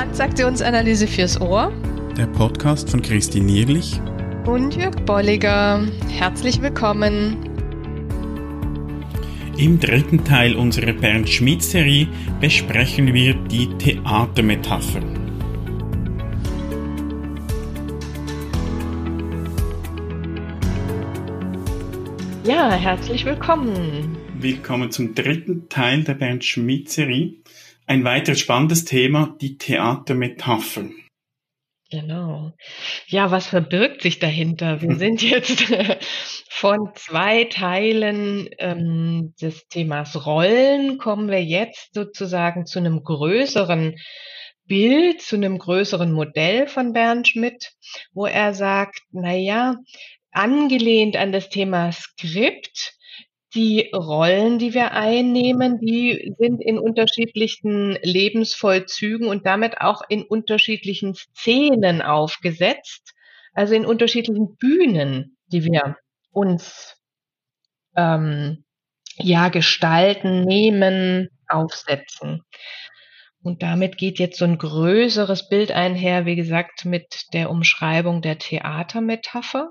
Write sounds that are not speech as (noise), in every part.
Transaktionsanalyse fürs Ohr. Der Podcast von Christine Nierlich und Jörg Bolliger. Herzlich willkommen. Im dritten Teil unserer Bernd Schmidt-Serie besprechen wir die Theatermetapher. Ja, herzlich willkommen. Willkommen zum dritten Teil der Bernd Schmidt-Serie. Ein weiteres spannendes Thema, die Theatermetapher. Genau. Ja, was verbirgt sich dahinter? Wir (laughs) sind jetzt (laughs) von zwei Teilen ähm, des Themas Rollen, kommen wir jetzt sozusagen zu einem größeren Bild, zu einem größeren Modell von Bernd Schmidt, wo er sagt, na ja, angelehnt an das Thema Skript die Rollen, die wir einnehmen, die sind in unterschiedlichen Lebensvollzügen und damit auch in unterschiedlichen Szenen aufgesetzt, also in unterschiedlichen Bühnen, die wir uns ähm, ja gestalten, nehmen, aufsetzen. Und damit geht jetzt so ein größeres Bild einher, wie gesagt, mit der Umschreibung der Theatermetapher.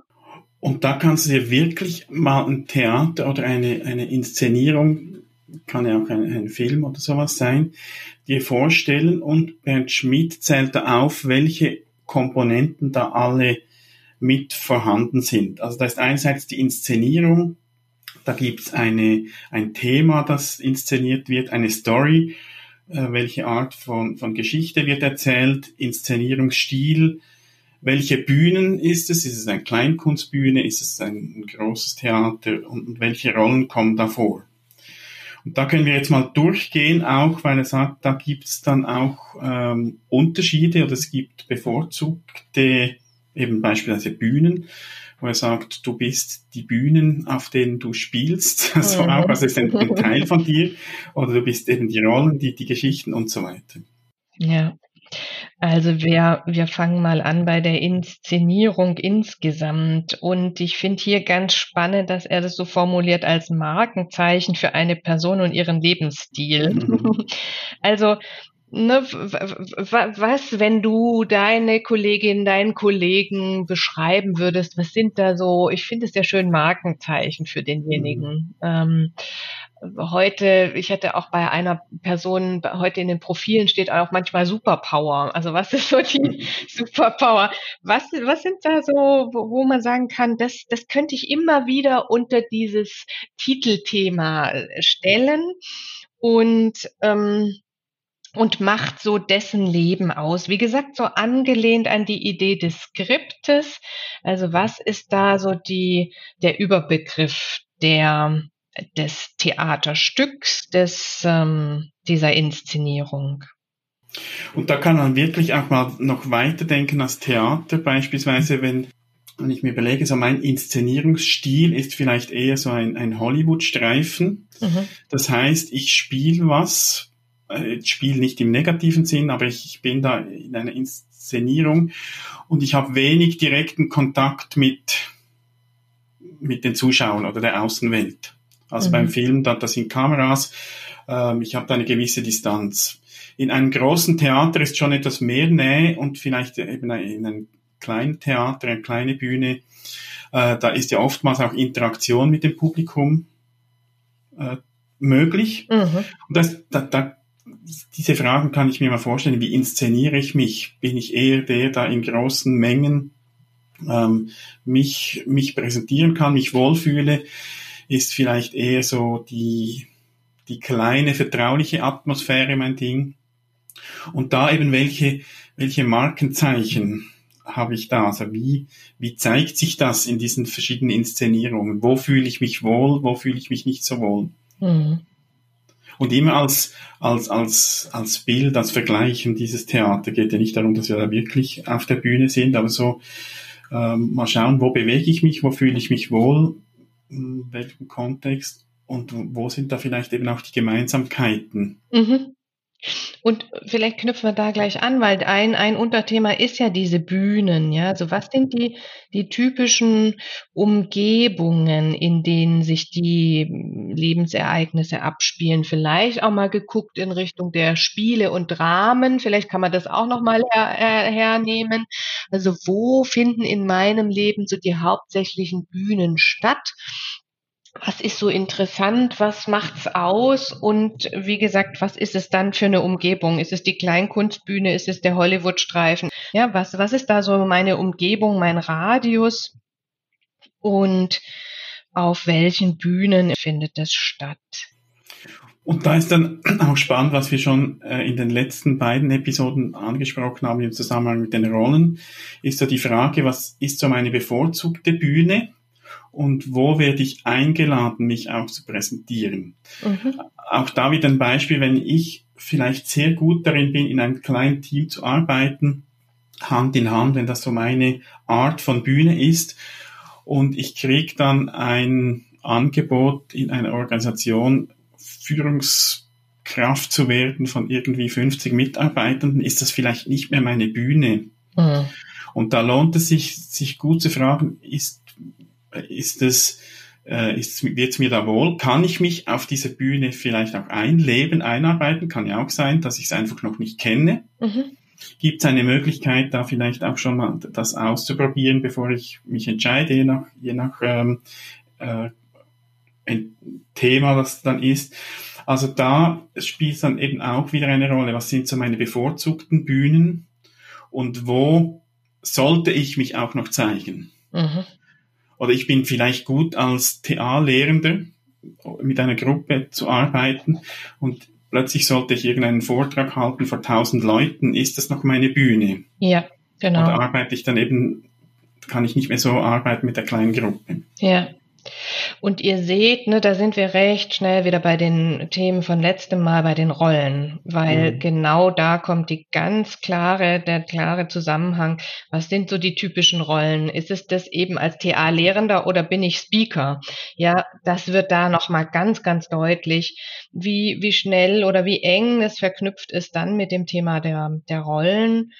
Und da kannst du dir wirklich mal ein Theater oder eine, eine Inszenierung, kann ja auch ein, ein Film oder sowas sein, dir vorstellen und Bernd Schmidt zählt da auf, welche Komponenten da alle mit vorhanden sind. Also da ist einerseits die Inszenierung, da gibt's eine, ein Thema, das inszeniert wird, eine Story, äh, welche Art von, von Geschichte wird erzählt, Inszenierungsstil, welche Bühnen ist es? Ist es eine Kleinkunstbühne? Ist es ein großes Theater? Und welche Rollen kommen da vor? Und da können wir jetzt mal durchgehen, auch weil er sagt, da gibt es dann auch ähm, Unterschiede oder es gibt bevorzugte eben beispielsweise Bühnen, wo er sagt, du bist die Bühnen, auf denen du spielst, (laughs) also mhm. auch, also ist ein, ein Teil von dir, oder du bist eben die Rollen, die, die Geschichten und so weiter. Ja. Also wir, wir fangen mal an bei der Inszenierung insgesamt. Und ich finde hier ganz spannend, dass er das so formuliert als Markenzeichen für eine Person und ihren Lebensstil. Mhm. Also Ne, was, wenn du deine Kollegin, deinen Kollegen beschreiben würdest, was sind da so, ich finde es ja schön Markenzeichen für denjenigen. Mhm. Ähm, heute, ich hatte auch bei einer Person, heute in den Profilen steht auch manchmal Superpower. Also was ist so die mhm. Superpower? Was, was sind da so, wo, wo man sagen kann, das, das könnte ich immer wieder unter dieses Titelthema stellen und, ähm, und macht so dessen Leben aus. Wie gesagt, so angelehnt an die Idee des Skriptes. Also was ist da so die, der Überbegriff der, des Theaterstücks, des, ähm, dieser Inszenierung. Und da kann man wirklich auch mal noch weiterdenken als Theater, beispielsweise wenn, wenn ich mir überlege, so mein Inszenierungsstil ist vielleicht eher so ein, ein Hollywood-Streifen. Mhm. Das heißt, ich spiele was, äh, ich spiele nicht im negativen Sinn, aber ich, ich bin da in einer Inszenierung und ich habe wenig direkten Kontakt mit, mit den Zuschauern oder der Außenwelt. Also mhm. beim Film, da, da sind Kameras, ähm, ich habe da eine gewisse Distanz. In einem großen Theater ist schon etwas mehr Nähe und vielleicht eben in einem kleinen Theater, eine kleine Bühne, äh, da ist ja oftmals auch Interaktion mit dem Publikum äh, möglich. Mhm. Und das, da, da, diese Fragen kann ich mir mal vorstellen. Wie inszeniere ich mich? Bin ich eher der, der in großen Mengen ähm, mich, mich präsentieren kann, mich wohlfühle? ist vielleicht eher so die, die kleine, vertrauliche Atmosphäre mein Ding. Und da eben welche, welche Markenzeichen habe ich da? Also wie, wie zeigt sich das in diesen verschiedenen Inszenierungen? Wo fühle ich mich wohl? Wo fühle ich mich nicht so wohl? Mhm. Und immer als, als, als, als Bild, als Vergleichen dieses Theater geht ja nicht darum, dass wir da wirklich auf der Bühne sind, aber so ähm, mal schauen, wo bewege ich mich, wo fühle ich mich wohl in welchem Kontext und wo sind da vielleicht eben auch die Gemeinsamkeiten? Mhm. Und vielleicht knüpfen wir da gleich an, weil ein, ein Unterthema ist ja diese Bühnen, ja. Also was sind die, die typischen Umgebungen, in denen sich die Lebensereignisse abspielen? Vielleicht auch mal geguckt in Richtung der Spiele und Dramen. Vielleicht kann man das auch nochmal her, her, hernehmen. Also wo finden in meinem Leben so die hauptsächlichen Bühnen statt? Was ist so interessant, was macht's aus und wie gesagt, was ist es dann für eine Umgebung? Ist es die Kleinkunstbühne, ist es der Hollywoodstreifen? Ja, was was ist da so meine Umgebung, mein Radius und auf welchen Bühnen findet es statt? Und da ist dann (clears throat) auch spannend, was wir schon äh, in den letzten beiden Episoden angesprochen haben im Zusammenhang mit den Rollen, ist so die Frage, was ist so meine bevorzugte Bühne? Und wo werde ich eingeladen, mich auch zu präsentieren. Mhm. Auch da wieder ein Beispiel, wenn ich vielleicht sehr gut darin bin, in einem kleinen Team zu arbeiten, Hand in Hand, wenn das so meine Art von Bühne ist und ich kriege dann ein Angebot in einer Organisation, Führungskraft zu werden von irgendwie 50 Mitarbeitenden, ist das vielleicht nicht mehr meine Bühne. Mhm. Und da lohnt es sich, sich gut zu fragen, ist ist es, äh, ist, wird es mir da wohl? Kann ich mich auf diese Bühne vielleicht auch einleben, einarbeiten? Kann ja auch sein, dass ich es einfach noch nicht kenne. Mhm. Gibt es eine Möglichkeit, da vielleicht auch schon mal das auszuprobieren, bevor ich mich entscheide, je nach, je nach ähm, äh, Thema, das dann ist. Also da spielt dann eben auch wieder eine Rolle. Was sind so meine bevorzugten Bühnen und wo sollte ich mich auch noch zeigen? Mhm. Oder ich bin vielleicht gut als TA-Lehrender mit einer Gruppe zu arbeiten und plötzlich sollte ich irgendeinen Vortrag halten vor tausend Leuten. Ist das noch meine Bühne? Ja, genau. Oder arbeite ich dann eben, kann ich nicht mehr so arbeiten mit der kleinen Gruppe? Ja. Und ihr seht, ne, da sind wir recht schnell wieder bei den Themen von letztem Mal, bei den Rollen, weil mhm. genau da kommt die ganz klare, der klare Zusammenhang. Was sind so die typischen Rollen? Ist es das eben als TA-Lehrender oder bin ich Speaker? Ja, das wird da nochmal ganz, ganz deutlich, wie, wie schnell oder wie eng es verknüpft ist dann mit dem Thema der, der Rollen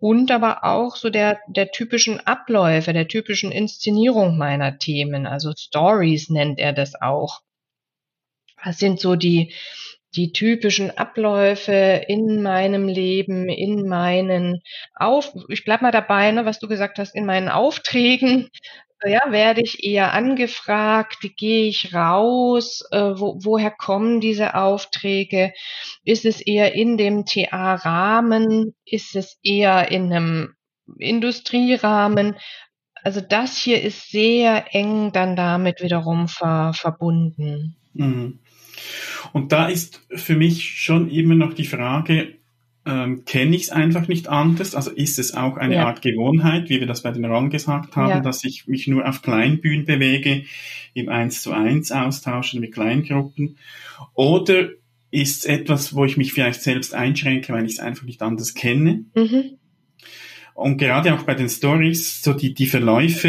und aber auch so der, der typischen Abläufe, der typischen Inszenierung meiner Themen. Also Stories nennt er das auch. Was sind so die, die typischen Abläufe in meinem Leben, in meinen Auf, ich bleib mal dabei, ne, was du gesagt hast, in meinen Aufträgen, ja, werde ich eher angefragt, gehe ich raus, äh, wo, woher kommen diese Aufträge? Ist es eher in dem TA-Rahmen? Ist es eher in einem Industrierahmen? Also das hier ist sehr eng dann damit wiederum ver, verbunden. Mhm. Und da ist für mich schon immer noch die Frage, ähm, kenne ich es einfach nicht anders. Also ist es auch eine ja. Art Gewohnheit, wie wir das bei den Rollen gesagt haben, ja. dass ich mich nur auf Kleinbühnen bewege, im 1 zu 1 austauschen mit Kleingruppen. Oder ist es etwas, wo ich mich vielleicht selbst einschränke, weil ich es einfach nicht anders kenne. Mhm. Und gerade auch bei den Stories, so die, die Verläufe,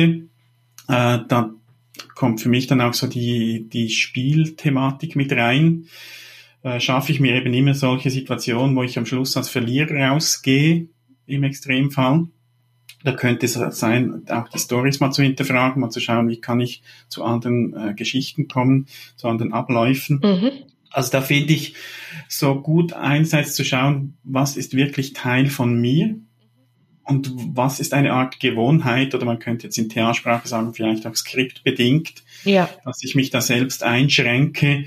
äh, da kommt für mich dann auch so die, die Spielthematik mit rein äh, schaffe ich mir eben immer solche Situationen, wo ich am Schluss als Verlierer rausgehe, im Extremfall. Da könnte es sein, auch die Stories mal zu hinterfragen, mal zu schauen, wie kann ich zu anderen äh, Geschichten kommen, zu anderen Abläufen. Mhm. Also da finde ich so gut einerseits zu schauen, was ist wirklich Teil von mir und was ist eine Art Gewohnheit oder man könnte jetzt in Theatersprache sagen, vielleicht auch skriptbedingt, ja. dass ich mich da selbst einschränke,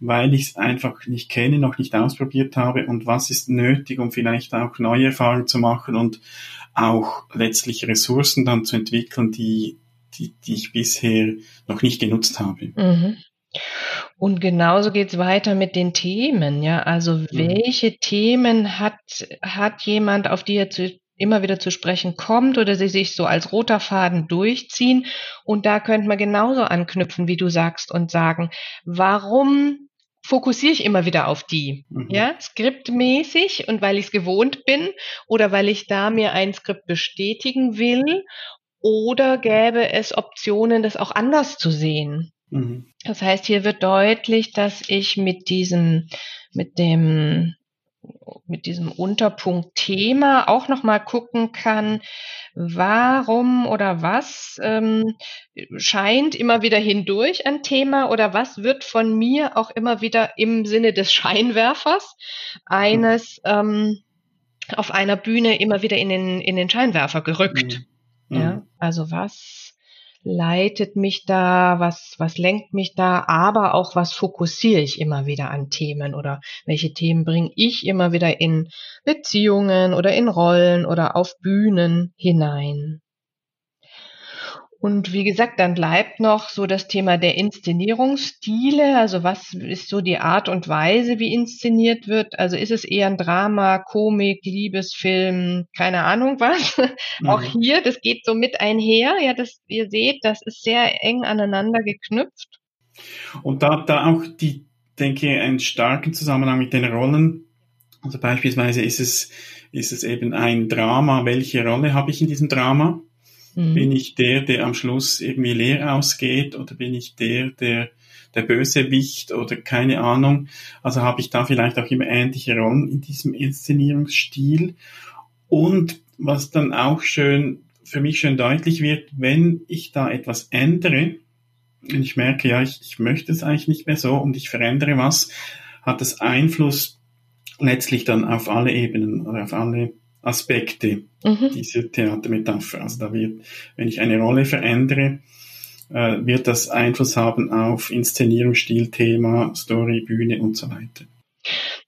weil ich es einfach nicht kenne, noch nicht ausprobiert habe und was ist nötig, um vielleicht auch neue Erfahrungen zu machen und auch letztlich Ressourcen dann zu entwickeln, die, die, die ich bisher noch nicht genutzt habe. Mhm. Und genauso geht's weiter mit den Themen, ja. Also mhm. welche Themen hat, hat jemand, auf die er zu, immer wieder zu sprechen kommt oder sie sich so als roter Faden durchziehen? Und da könnte man genauso anknüpfen, wie du sagst, und sagen, warum fokussiere ich immer wieder auf die, mhm. ja, skriptmäßig und weil ich es gewohnt bin oder weil ich da mir ein Skript bestätigen will oder gäbe es Optionen, das auch anders zu sehen. Mhm. Das heißt, hier wird deutlich, dass ich mit diesem, mit dem mit diesem Unterpunkt Thema auch noch mal gucken kann, warum oder was ähm, scheint immer wieder hindurch ein Thema oder was wird von mir auch immer wieder im Sinne des Scheinwerfers eines ähm, auf einer Bühne immer wieder in den, in den Scheinwerfer gerückt. Mhm. Ja, also was leitet mich da, was, was lenkt mich da, aber auch was fokussiere ich immer wieder an Themen oder welche Themen bringe ich immer wieder in Beziehungen oder in Rollen oder auf Bühnen hinein. Und wie gesagt, dann bleibt noch so das Thema der Inszenierungsstile. Also was ist so die Art und Weise, wie inszeniert wird? Also ist es eher ein Drama, Komik, Liebesfilm, keine Ahnung was? (laughs) Mhm. Auch hier, das geht so mit einher. Ja, das, ihr seht, das ist sehr eng aneinander geknüpft. Und da, da auch die, denke ich, einen starken Zusammenhang mit den Rollen. Also beispielsweise ist es, ist es eben ein Drama. Welche Rolle habe ich in diesem Drama? Mhm. Bin ich der, der am Schluss irgendwie leer ausgeht oder bin ich der, der der Bösewicht oder keine Ahnung. Also habe ich da vielleicht auch immer ähnliche Rollen in diesem Inszenierungsstil. Und was dann auch schön, für mich schön deutlich wird, wenn ich da etwas ändere, und ich merke, ja, ich, ich möchte es eigentlich nicht mehr so und ich verändere was, hat das Einfluss letztlich dann auf alle Ebenen oder auf alle Aspekte mhm. dieser Theatermetapher. Also da wird, wenn ich eine Rolle verändere, äh, wird das Einfluss haben auf Inszenierung, Stil, Thema, Story, Bühne und so weiter.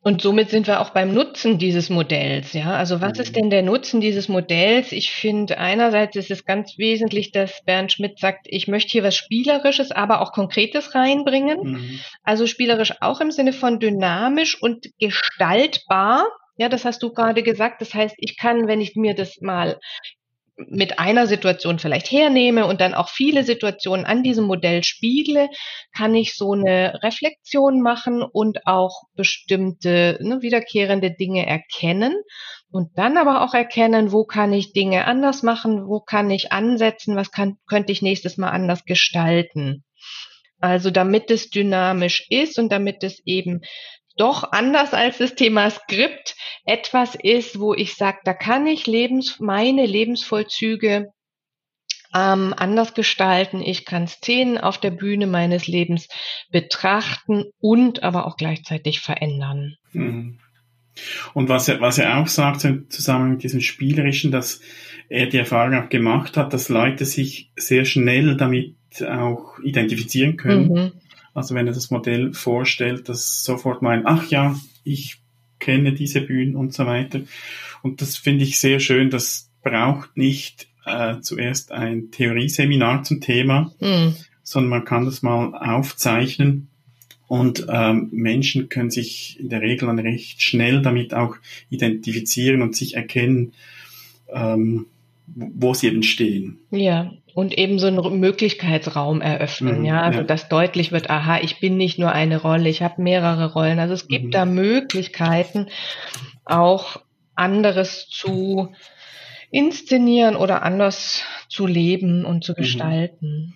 Und somit sind wir auch beim Nutzen dieses Modells. Ja, also was ist mhm. denn der Nutzen dieses Modells? Ich finde einerseits ist es ganz wesentlich, dass Bernd Schmidt sagt, ich möchte hier was Spielerisches, aber auch Konkretes reinbringen. Mhm. Also spielerisch auch im Sinne von dynamisch und gestaltbar. Ja, das hast du gerade gesagt. Das heißt, ich kann, wenn ich mir das mal mit einer Situation vielleicht hernehme und dann auch viele Situationen an diesem Modell spiegle, kann ich so eine Reflexion machen und auch bestimmte ne, wiederkehrende Dinge erkennen und dann aber auch erkennen, wo kann ich Dinge anders machen, wo kann ich ansetzen, was kann, könnte ich nächstes Mal anders gestalten. Also damit es dynamisch ist und damit es eben doch anders als das Thema Skript etwas ist, wo ich sage, da kann ich Lebens, meine Lebensvollzüge ähm, anders gestalten. Ich kann Szenen auf der Bühne meines Lebens betrachten und aber auch gleichzeitig verändern. Mhm. Und was er, was er auch sagt, zusammen mit diesem Spielerischen, dass er die Erfahrung auch gemacht hat, dass Leute sich sehr schnell damit auch identifizieren können. Mhm. Also wenn er das Modell vorstellt, dass sofort meint, ach ja, ich kenne diese Bühnen und so weiter. Und das finde ich sehr schön. Das braucht nicht äh, zuerst ein Theorieseminar zum Thema, mhm. sondern man kann das mal aufzeichnen. Und ähm, Menschen können sich in der Regel dann recht schnell damit auch identifizieren und sich erkennen, ähm, wo sie eben stehen. Ja, und eben so einen Möglichkeitsraum eröffnen, mhm, ja, also ja. dass deutlich wird, aha, ich bin nicht nur eine Rolle, ich habe mehrere Rollen. Also es gibt mhm. da Möglichkeiten, auch anderes zu inszenieren oder anders zu leben und zu mhm. gestalten.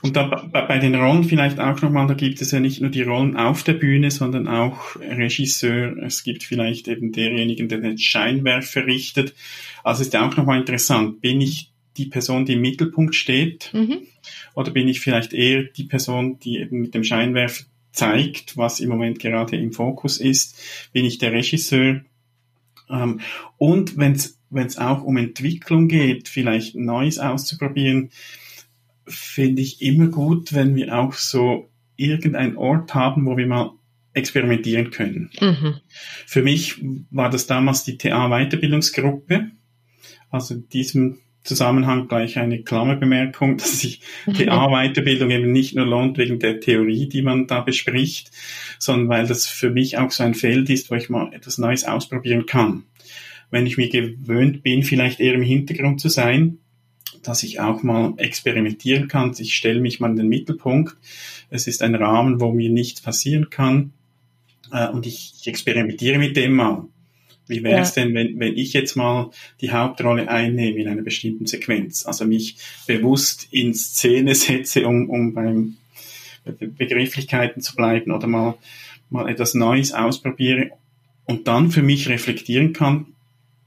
Und da bei den Rollen vielleicht auch nochmal, da gibt es ja nicht nur die Rollen auf der Bühne, sondern auch Regisseur. Es gibt vielleicht eben derjenigen, der den Scheinwerfer richtet. Also ist ja auch nochmal interessant. Bin ich die Person, die im Mittelpunkt steht? Mhm. Oder bin ich vielleicht eher die Person, die eben mit dem Scheinwerfer zeigt, was im Moment gerade im Fokus ist? Bin ich der Regisseur? Ähm, und wenn es auch um Entwicklung geht, vielleicht Neues auszuprobieren, finde ich immer gut, wenn wir auch so irgendeinen Ort haben, wo wir mal experimentieren können. Mhm. Für mich war das damals die TA-Weiterbildungsgruppe. Also in diesem Zusammenhang gleich eine Klammerbemerkung, (laughs) dass sich TA-Weiterbildung (laughs) eben nicht nur lohnt wegen der Theorie, die man da bespricht, sondern weil das für mich auch so ein Feld ist, wo ich mal etwas Neues ausprobieren kann. Wenn ich mir gewöhnt bin, vielleicht eher im Hintergrund zu sein, dass ich auch mal experimentieren kann. Ich stelle mich mal in den Mittelpunkt. Es ist ein Rahmen, wo mir nichts passieren kann. Äh, und ich, ich experimentiere mit dem mal. Wie wäre es ja. denn, wenn, wenn ich jetzt mal die Hauptrolle einnehme in einer bestimmten Sequenz? Also mich bewusst in Szene setze, um, um beim Begrifflichkeiten zu bleiben oder mal, mal etwas Neues ausprobiere und dann für mich reflektieren kann,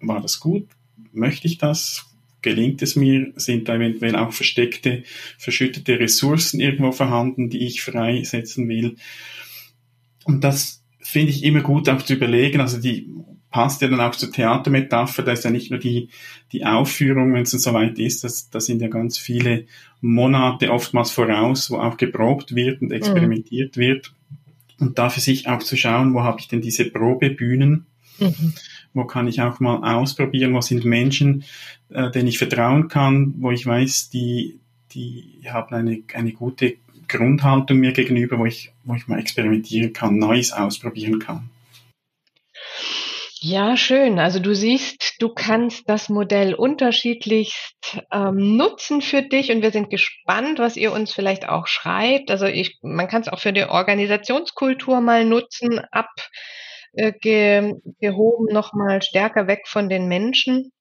war das gut? Möchte ich das? Gelingt es mir? Sind da eventuell auch versteckte, verschüttete Ressourcen irgendwo vorhanden, die ich freisetzen will? Und das finde ich immer gut auch zu überlegen. Also die passt ja dann auch zur Theatermetapher. Da ist ja nicht nur die, die Aufführung, wenn es dann soweit ist, das, da sind ja ganz viele Monate oftmals voraus, wo auch geprobt wird und experimentiert mhm. wird. Und da für sich auch zu schauen, wo habe ich denn diese Probebühnen? Mhm. Wo kann ich auch mal ausprobieren? Wo sind Menschen, äh, denen ich vertrauen kann, wo ich weiß, die, die haben eine, eine gute Grundhaltung mir gegenüber, wo ich, wo ich mal experimentieren kann, Neues ausprobieren kann. Ja, schön. Also du siehst, du kannst das Modell unterschiedlichst ähm, nutzen für dich und wir sind gespannt, was ihr uns vielleicht auch schreibt. Also ich, man kann es auch für die Organisationskultur mal nutzen, abgehoben äh, nochmal stärker weg von den Menschen.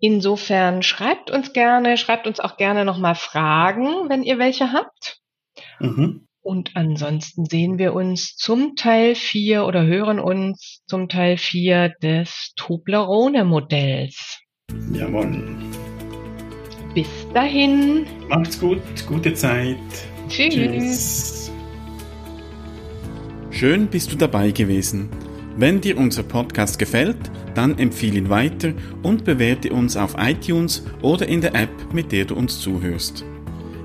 Insofern schreibt uns gerne, schreibt uns auch gerne nochmal Fragen, wenn ihr welche habt. Mhm. Und ansonsten sehen wir uns zum Teil 4 oder hören uns zum Teil 4 des Toblerone-Modells. Jawohl. Bis dahin. Macht's gut, gute Zeit. Tschüss. Tschüss. Schön bist du dabei gewesen. Wenn dir unser Podcast gefällt, dann empfehle ihn weiter und bewerte uns auf iTunes oder in der App, mit der du uns zuhörst.